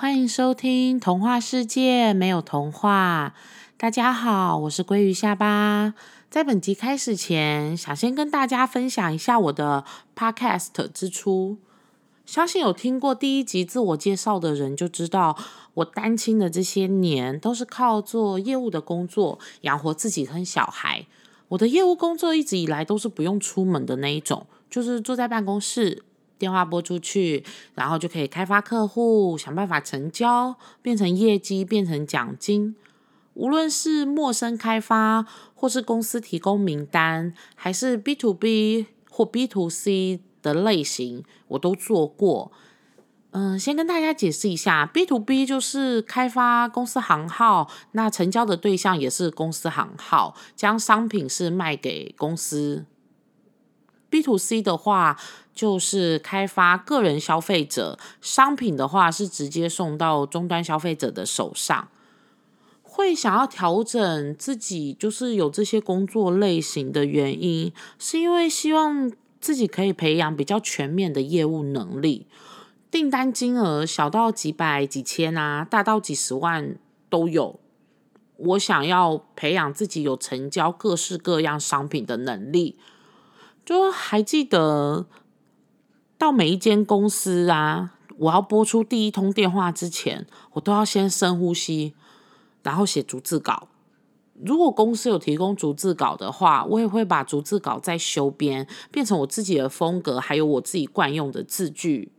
欢迎收听《童话世界没有童话》。大家好，我是鲑鱼下巴。在本集开始前，想先跟大家分享一下我的 Podcast 之初。相信有听过第一集自我介绍的人就知道，我单亲的这些年都是靠做业务的工作养活自己和小孩。我的业务工作一直以来都是不用出门的那一种，就是坐在办公室。电话拨出去，然后就可以开发客户，想办法成交，变成业绩，变成奖金。无论是陌生开发，或是公司提供名单，还是 B to B 或 B to C 的类型，我都做过。嗯，先跟大家解释一下，B to B 就是开发公司行号，那成交的对象也是公司行号，将商品是卖给公司。B to C 的话，就是开发个人消费者商品的话，是直接送到终端消费者的手上。会想要调整自己，就是有这些工作类型的原因，是因为希望自己可以培养比较全面的业务能力。订单金额小到几百几千啊，大到几十万都有。我想要培养自己有成交各式各样商品的能力。就还记得，到每一间公司啊，我要播出第一通电话之前，我都要先深呼吸，然后写逐字稿。如果公司有提供逐字稿的话，我也会把逐字稿再修编，变成我自己的风格，还有我自己惯用的字句。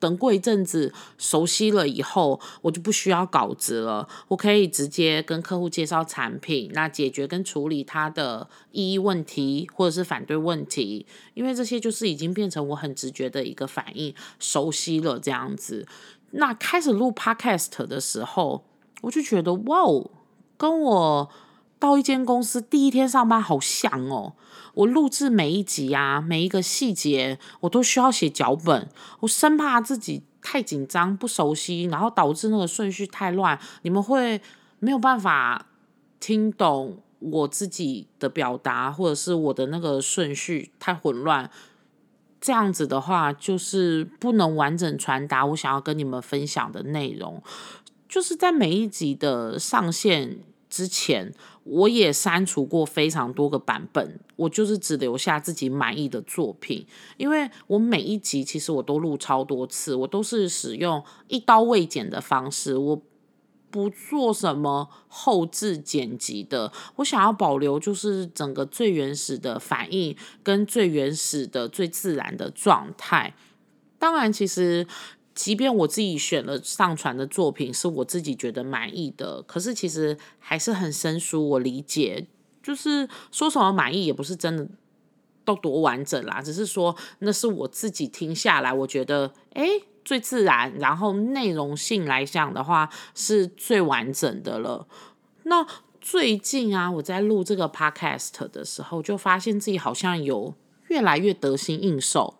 等过一阵子熟悉了以后，我就不需要稿子了，我可以直接跟客户介绍产品，那解决跟处理他的异议问题或者是反对问题，因为这些就是已经变成我很直觉的一个反应，熟悉了这样子。那开始录 podcast 的时候，我就觉得哇哦，跟我到一间公司第一天上班好像哦。我录制每一集啊，每一个细节，我都需要写脚本。我生怕自己太紧张、不熟悉，然后导致那个顺序太乱，你们会没有办法听懂我自己的表达，或者是我的那个顺序太混乱。这样子的话，就是不能完整传达我想要跟你们分享的内容。就是在每一集的上线。之前我也删除过非常多个版本，我就是只留下自己满意的作品。因为我每一集其实我都录超多次，我都是使用一刀未剪的方式，我不做什么后置剪辑的。我想要保留就是整个最原始的反应跟最原始的最自然的状态。当然，其实。即便我自己选了上传的作品是我自己觉得满意的，可是其实还是很生疏。我理解，就是说什么满意也不是真的都多完整啦，只是说那是我自己听下来，我觉得诶最自然，然后内容性来讲的话是最完整的了。那最近啊，我在录这个 podcast 的时候，就发现自己好像有越来越得心应手。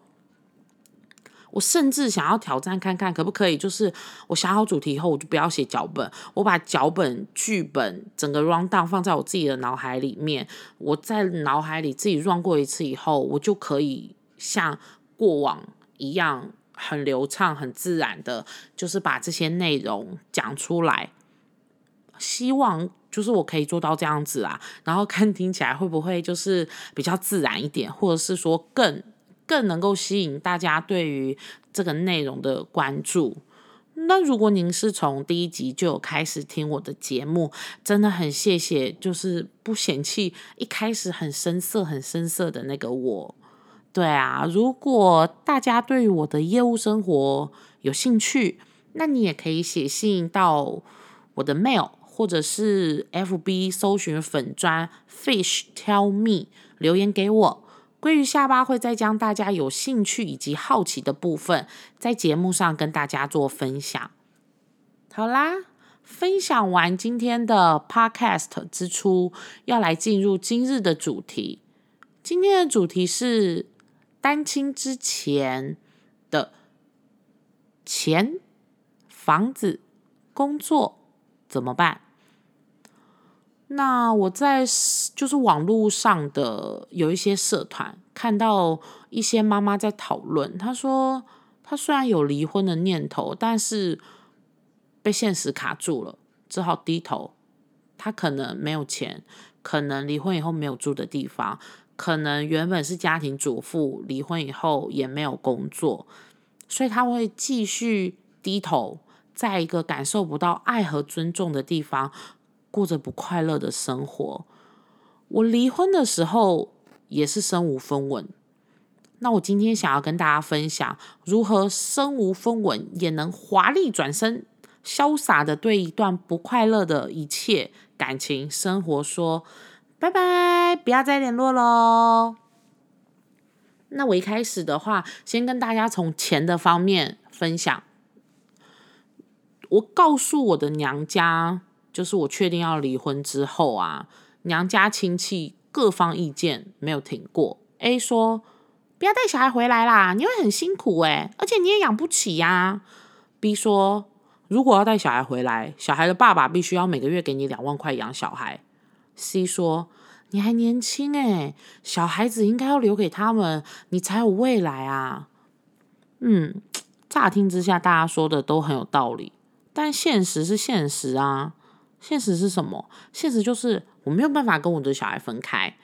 我甚至想要挑战看看，可不可以？就是我想好主题以后，我就不要写脚本，我把脚本、剧本整个 run down 放在我自己的脑海里面。我在脑海里自己 run 过一次以后，我就可以像过往一样很流畅、很自然的，就是把这些内容讲出来。希望就是我可以做到这样子啊，然后看听起来会不会就是比较自然一点，或者是说更。更能够吸引大家对于这个内容的关注。那如果您是从第一集就有开始听我的节目，真的很谢谢，就是不嫌弃一开始很生涩、很生涩的那个我。对啊，如果大家对于我的业务生活有兴趣，那你也可以写信到我的 mail，或者是 FB 搜寻粉砖 Fish Tell Me 留言给我。鲑鱼下巴会再将大家有兴趣以及好奇的部分，在节目上跟大家做分享。好啦，分享完今天的 Podcast 之初，要来进入今日的主题。今天的主题是单亲之前的钱、房子、工作怎么办？那我在就是网络上的有一些社团看到一些妈妈在讨论，她说她虽然有离婚的念头，但是被现实卡住了，只好低头。她可能没有钱，可能离婚以后没有住的地方，可能原本是家庭主妇，离婚以后也没有工作，所以她会继续低头，在一个感受不到爱和尊重的地方，过着不快乐的生活。我离婚的时候也是身无分文。那我今天想要跟大家分享，如何身无分文也能华丽转身，潇洒的对一段不快乐的一切感情生活说拜拜，不要再联络喽。那我一开始的话，先跟大家从钱的方面分享。我告诉我的娘家，就是我确定要离婚之后啊，娘家亲戚各方意见没有停过。A 说。不要带小孩回来啦，你会很辛苦诶，而且你也养不起呀。B 说，如果要带小孩回来，小孩的爸爸必须要每个月给你两万块养小孩。C 说，你还年轻诶，小孩子应该要留给他们，你才有未来啊。嗯，乍听之下大家说的都很有道理，但现实是现实啊。现实是什么？现实就是我没有办法跟我的小孩分开。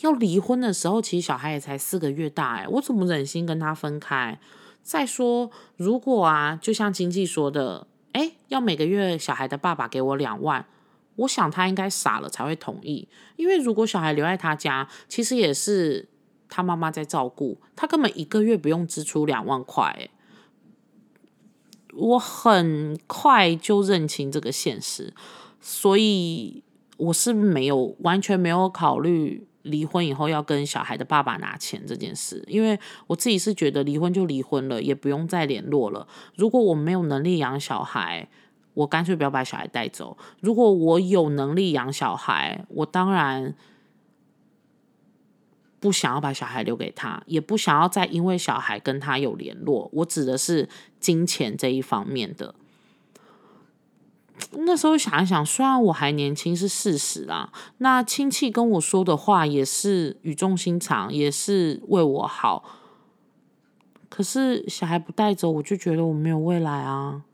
要离婚的时候，其实小孩也才四个月大，哎，我怎么忍心跟他分开？再说，如果啊，就像经济说的，哎，要每个月小孩的爸爸给我两万，我想他应该傻了才会同意。因为如果小孩留在他家，其实也是他妈妈在照顾，他根本一个月不用支出两万块，哎，我很快就认清这个现实，所以我是没有完全没有考虑。离婚以后要跟小孩的爸爸拿钱这件事，因为我自己是觉得离婚就离婚了，也不用再联络了。如果我没有能力养小孩，我干脆不要把小孩带走。如果我有能力养小孩，我当然不想要把小孩留给他，也不想要再因为小孩跟他有联络。我指的是金钱这一方面的。那时候想一想，虽然我还年轻是事实啊，那亲戚跟我说的话也是语重心长，也是为我好。可是小孩不带走，我就觉得我没有未来啊。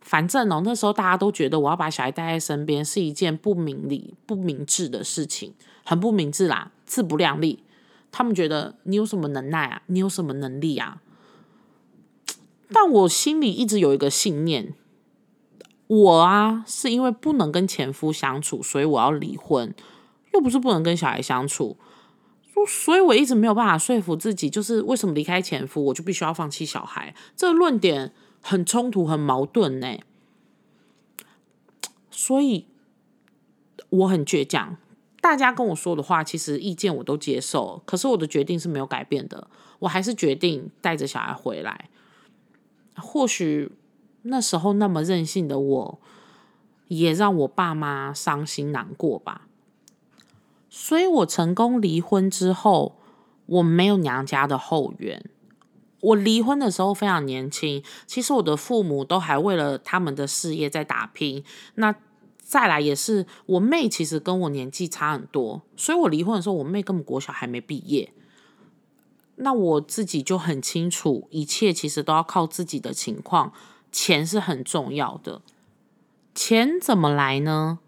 反正哦，那时候大家都觉得我要把小孩带在身边是一件不明理、不明智的事情，很不明智啦，自不量力。他们觉得你有什么能耐啊？你有什么能力啊？但我心里一直有一个信念。我啊，是因为不能跟前夫相处，所以我要离婚，又不是不能跟小孩相处，所以我一直没有办法说服自己，就是为什么离开前夫，我就必须要放弃小孩？这个论点很冲突，很矛盾呢。所以我很倔强，大家跟我说的话，其实意见我都接受，可是我的决定是没有改变的，我还是决定带着小孩回来，或许。那时候那么任性的我，也让我爸妈伤心难过吧。所以我成功离婚之后，我没有娘家的后援。我离婚的时候非常年轻，其实我的父母都还为了他们的事业在打拼。那再来也是我妹，其实跟我年纪差很多，所以我离婚的时候，我妹根本国小还没毕业。那我自己就很清楚，一切其实都要靠自己的情况。钱是很重要的，钱怎么来呢？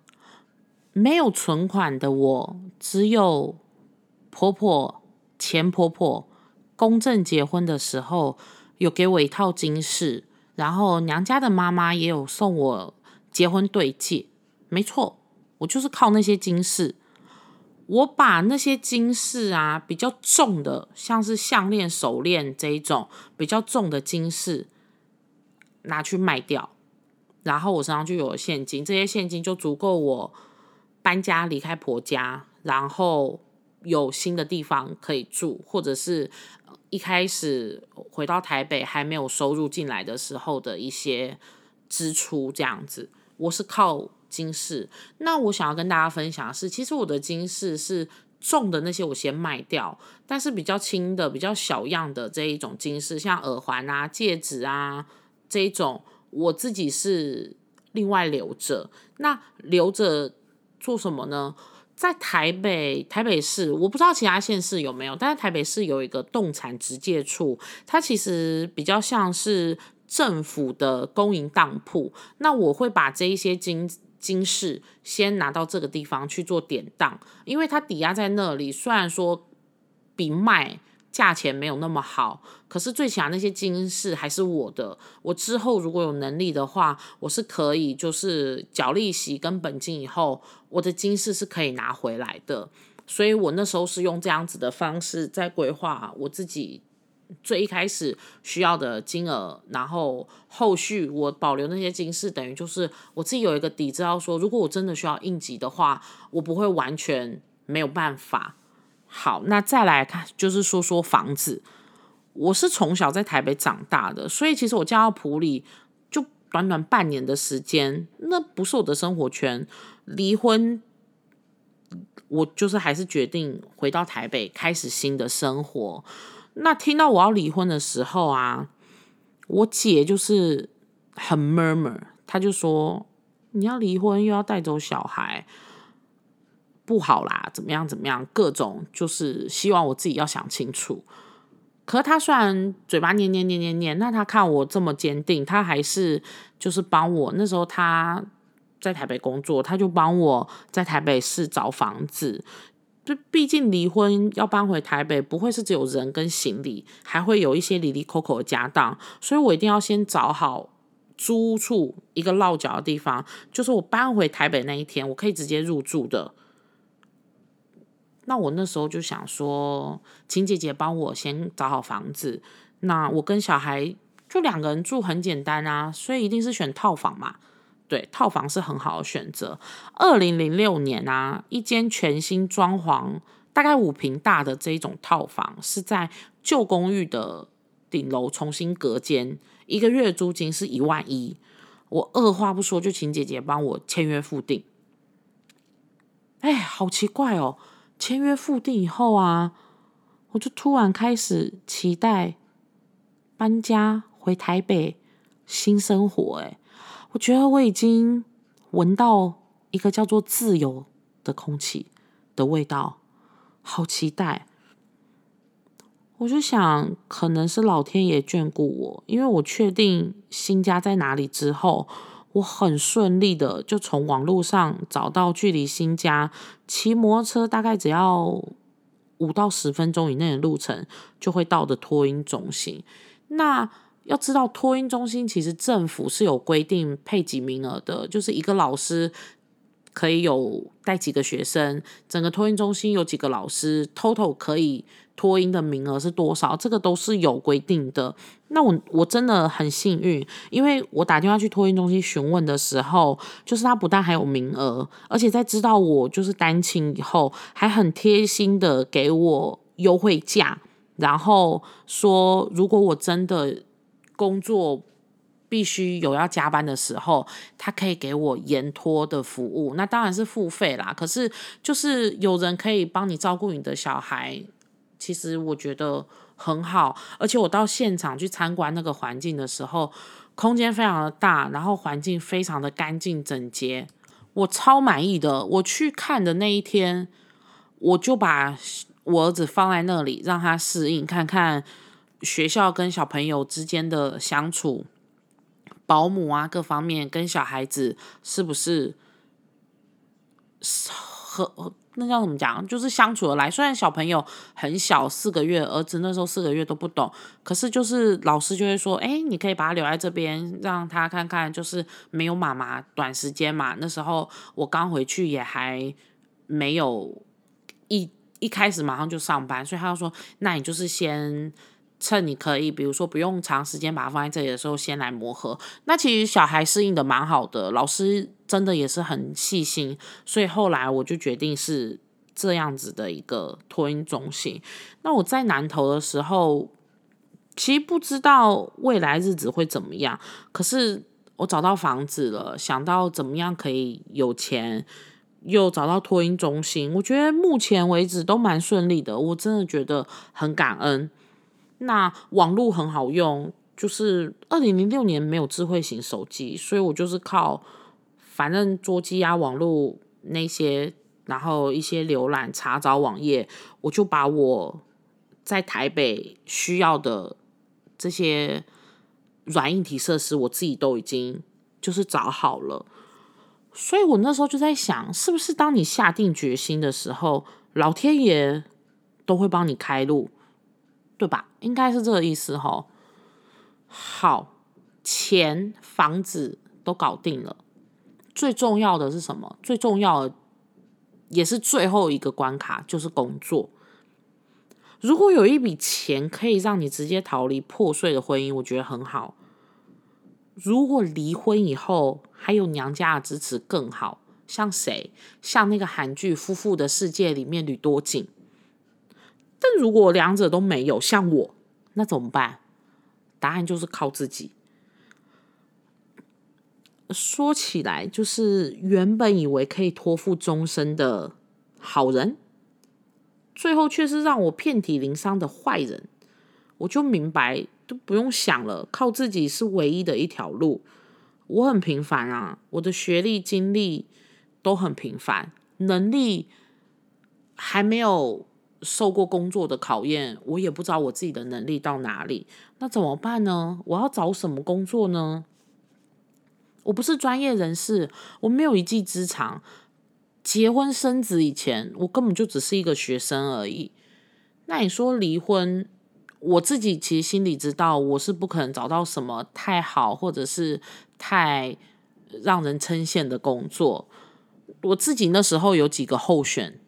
没有存款的我，只有婆婆、前婆婆公证结婚的时候有给我一套金饰，然后娘家的妈妈也有送我结婚对戒。没错，我就是靠那些金饰，我把那些金饰啊，比较重的，像是项链、手链这一种比较重的金饰。拿去卖掉，然后我身上就有了现金，这些现金就足够我搬家离开婆家，然后有新的地方可以住，或者是一开始回到台北还没有收入进来的时候的一些支出，这样子。我是靠金饰，那我想要跟大家分享的是，其实我的金饰是重的那些我先卖掉，但是比较轻的、比较小样的这一种金饰，像耳环啊、戒指啊。这一种我自己是另外留着，那留着做什么呢？在台北台北市，我不知道其他县市有没有，但是台北市有一个动产直借处，它其实比较像是政府的公营当铺，那我会把这一些金金饰先拿到这个地方去做典当，因为它抵押在那里，虽然说比卖价钱没有那么好，可是最起码那些金饰还是我的。我之后如果有能力的话，我是可以就是缴利息跟本金以后，我的金饰是可以拿回来的。所以我那时候是用这样子的方式在规划我自己。最一开始需要的金额，然后后续我保留那些金饰，等于就是我自己有一个底，知道说如果我真的需要应急的话，我不会完全没有办法。好，那再来看，就是说说房子，我是从小在台北长大的，所以其实我嫁到埔里就短短半年的时间，那不是我的生活圈。离婚，我就是还是决定回到台北，开始新的生活。那听到我要离婚的时候啊，我姐就是很 murmur，她就说你要离婚又要带走小孩，不好啦，怎么样怎么样，各种就是希望我自己要想清楚。可她虽然嘴巴念念念念念，那她看我这么坚定，她还是就是帮我。那时候她在台北工作，她就帮我在台北市找房子。毕竟离婚要搬回台北，不会是只有人跟行李，还会有一些离离扣扣的家当，所以我一定要先找好租处一个落脚的地方，就是我搬回台北那一天，我可以直接入住的。那我那时候就想说，请姐姐帮我先找好房子，那我跟小孩就两个人住很简单啊，所以一定是选套房嘛。对，套房是很好的选择。二零零六年啊，一间全新装潢、大概五平大的这一种套房，是在旧公寓的顶楼重新隔间，一个月租金是一万一。我二话不说就请姐姐帮我签约付定。哎，好奇怪哦！签约付定以后啊，我就突然开始期待搬家回台北新生活。哎。我觉得我已经闻到一个叫做自由的空气的味道，好期待！我就想，可能是老天爷眷顾我，因为我确定新家在哪里之后，我很顺利的就从网络上找到距离新家骑摩托车大概只要五到十分钟以内的路程就会到的托婴中心。那要知道，托婴中心其实政府是有规定配给名额的，就是一个老师可以有带几个学生，整个托婴中心有几个老师，total 可以托婴的名额是多少，这个都是有规定的。那我我真的很幸运，因为我打电话去托婴中心询问的时候，就是他不但还有名额，而且在知道我就是单亲以后，还很贴心的给我优惠价，然后说如果我真的。工作必须有要加班的时候，他可以给我延托的服务，那当然是付费啦。可是就是有人可以帮你照顾你的小孩，其实我觉得很好。而且我到现场去参观那个环境的时候，空间非常的大，然后环境非常的干净整洁，我超满意的。我去看的那一天，我就把我儿子放在那里，让他适应看看。学校跟小朋友之间的相处，保姆啊各方面跟小孩子是不是和那叫怎么讲？就是相处的来。虽然小朋友很小，四个月，儿子那时候四个月都不懂，可是就是老师就会说：“哎，你可以把他留在这边，让他看看，就是没有妈妈，短时间嘛。”那时候我刚回去，也还没有一一开始马上就上班，所以他就说：“那你就是先。”趁你可以，比如说不用长时间把它放在这里的时候，先来磨合。那其实小孩适应的蛮好的，老师真的也是很细心，所以后来我就决定是这样子的一个托婴中心。那我在南投的时候，其实不知道未来日子会怎么样，可是我找到房子了，想到怎么样可以有钱，又找到托婴中心，我觉得目前为止都蛮顺利的，我真的觉得很感恩。那网络很好用，就是二零零六年没有智慧型手机，所以我就是靠反正桌机啊、网络那些，然后一些浏览查找网页，我就把我在台北需要的这些软硬体设施我自己都已经就是找好了，所以我那时候就在想，是不是当你下定决心的时候，老天爷都会帮你开路，对吧？应该是这个意思哈。好，钱、房子都搞定了，最重要的是什么？最重要的也是最后一个关卡，就是工作。如果有一笔钱可以让你直接逃离破碎的婚姻，我觉得很好。如果离婚以后还有娘家的支持更好，像谁？像那个韩剧《夫妇的世界》里面吕多景。但如果两者都没有，像我，那怎么办？答案就是靠自己。说起来，就是原本以为可以托付终身的好人。最后却是让我遍体鳞伤的坏人，我就明白都不用想了，靠自己是唯一的一条路。我很平凡啊，我的学历、经历都很平凡，能力还没有受过工作的考验，我也不知道我自己的能力到哪里。那怎么办呢？我要找什么工作呢？我不是专业人士，我没有一技之长。结婚生子以前，我根本就只是一个学生而已。那你说离婚，我自己其实心里知道，我是不可能找到什么太好或者是太让人称羡的工作。我自己那时候有几个候选，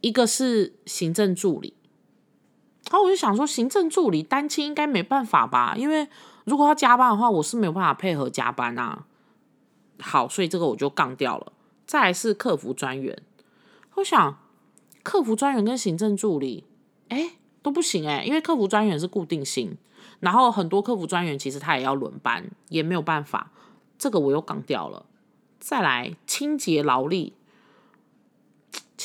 一个是行政助理。然后我就想说，行政助理单亲应该没办法吧？因为如果要加班的话，我是没有办法配合加班啊。好，所以这个我就杠掉了。再来是客服专员，我想客服专员跟行政助理，哎都不行哎，因为客服专员是固定薪，然后很多客服专员其实他也要轮班，也没有办法，这个我又杠掉了。再来清洁劳力，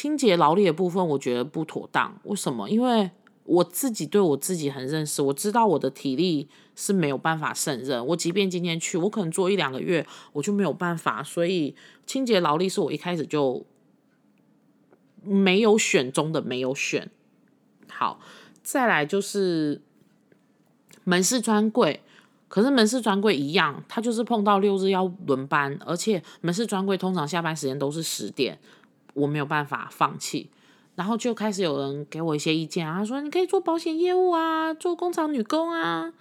清洁劳力的部分我觉得不妥当，为什么？因为我自己对我自己很认识，我知道我的体力是没有办法胜任。我即便今天去，我可能做一两个月，我就没有办法。所以清洁劳力是我一开始就没有选中的，没有选。好，再来就是门市专柜，可是门市专柜一样，他就是碰到六日要轮班，而且门市专柜通常下班时间都是十点，我没有办法放弃。然后就开始有人给我一些意见啊，说你可以做保险业务啊，做工厂女工啊。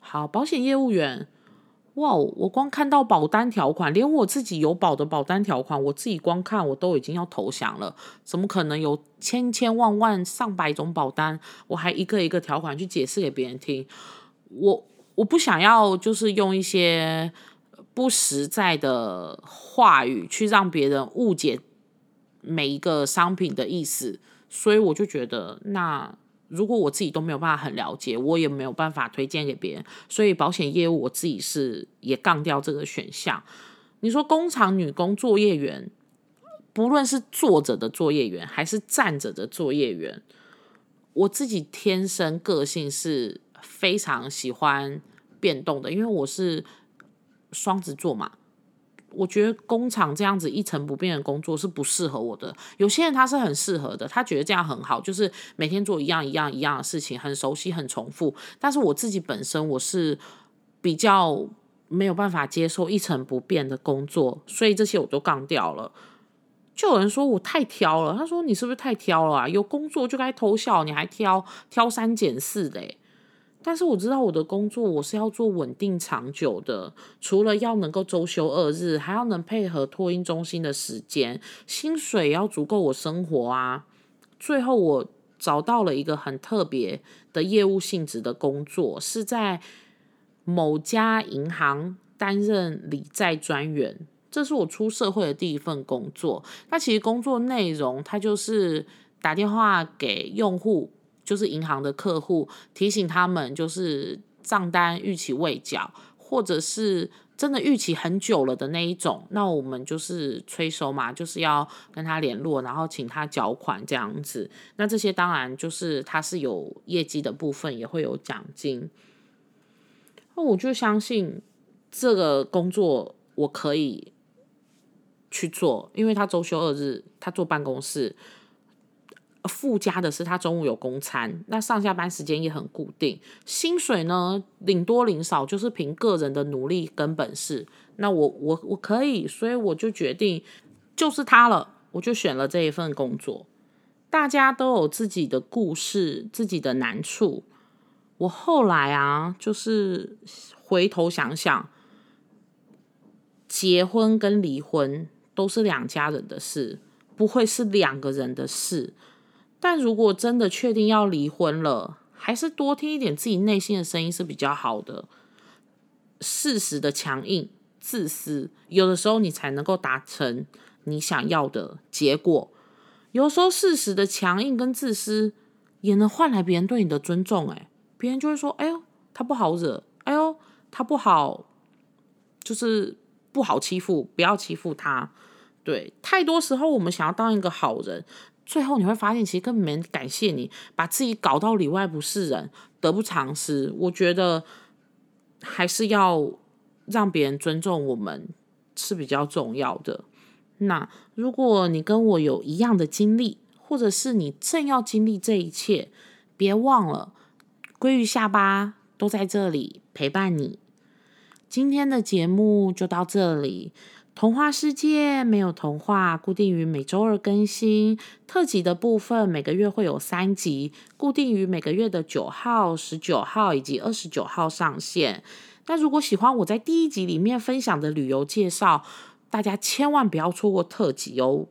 好，保险业务员，哇，我光看到保单条款，连我自己有保的保单条款，我自己光看我都已经要投降了。怎么可能有千千万万上百种保单，我还一个一个条款去解释给别人听？我我不想要就是用一些不实在的话语去让别人误解。每一个商品的意思，所以我就觉得，那如果我自己都没有办法很了解，我也没有办法推荐给别人，所以保险业务我自己是也杠掉这个选项。你说工厂女工作业员，不论是坐着的作业员还是站着的作业员，我自己天生个性是非常喜欢变动的，因为我是双子座嘛。我觉得工厂这样子一成不变的工作是不适合我的。有些人他是很适合的，他觉得这样很好，就是每天做一样一样一样的事情，很熟悉，很重复。但是我自己本身我是比较没有办法接受一成不变的工作，所以这些我都杠掉了。就有人说我太挑了，他说你是不是太挑了啊？有工作就该偷笑，你还挑挑三拣四的。但是我知道我的工作我是要做稳定长久的，除了要能够周休二日，还要能配合托婴中心的时间，薪水要足够我生活啊。最后我找到了一个很特别的业务性质的工作，是在某家银行担任理债专员，这是我出社会的第一份工作。那其实工作内容，它就是打电话给用户。就是银行的客户提醒他们，就是账单逾期未缴，或者是真的逾期很久了的那一种，那我们就是催收嘛，就是要跟他联络，然后请他缴款这样子。那这些当然就是他是有业绩的部分，也会有奖金。那我就相信这个工作我可以去做，因为他周休二日，他坐办公室。附加的是，他中午有公餐，那上下班时间也很固定，薪水呢领多领少就是凭个人的努力跟本事。那我我我可以，所以我就决定就是他了，我就选了这一份工作。大家都有自己的故事，自己的难处。我后来啊，就是回头想想，结婚跟离婚都是两家人的事，不会是两个人的事。但如果真的确定要离婚了，还是多听一点自己内心的声音是比较好的。事实的强硬、自私，有的时候你才能够达成你想要的结果。有时候事实的强硬跟自私，也能换来别人对你的尊重。哎，别人就会说：“哎呦，他不好惹，哎呦，他不好，就是不好欺负，不要欺负他。”对，太多时候我们想要当一个好人。最后你会发现，其实根本没人感谢你，把自己搞到里外不是人，得不偿失。我觉得还是要让别人尊重我们是比较重要的。那如果你跟我有一样的经历，或者是你正要经历这一切，别忘了，鲑鱼下巴都在这里陪伴你。今天的节目就到这里。童话世界没有童话，固定于每周二更新。特辑的部分每个月会有三集，固定于每个月的九号、十九号以及二十九号上线。那如果喜欢我在第一集里面分享的旅游介绍，大家千万不要错过特辑哦。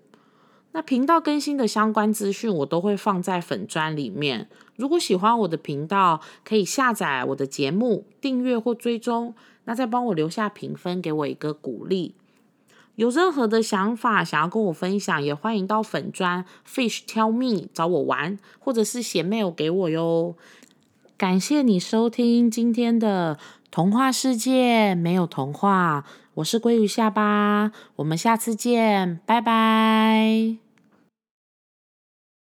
那频道更新的相关资讯我都会放在粉砖里面。如果喜欢我的频道，可以下载我的节目，订阅或追踪。那再帮我留下评分，给我一个鼓励。有任何的想法想要跟我分享，也欢迎到粉砖 Fish Tell Me 找我玩，或者是写 mail 给我哟。感谢你收听今天的童话世界，没有童话，我是鲑鱼下巴，我们下次见，拜拜。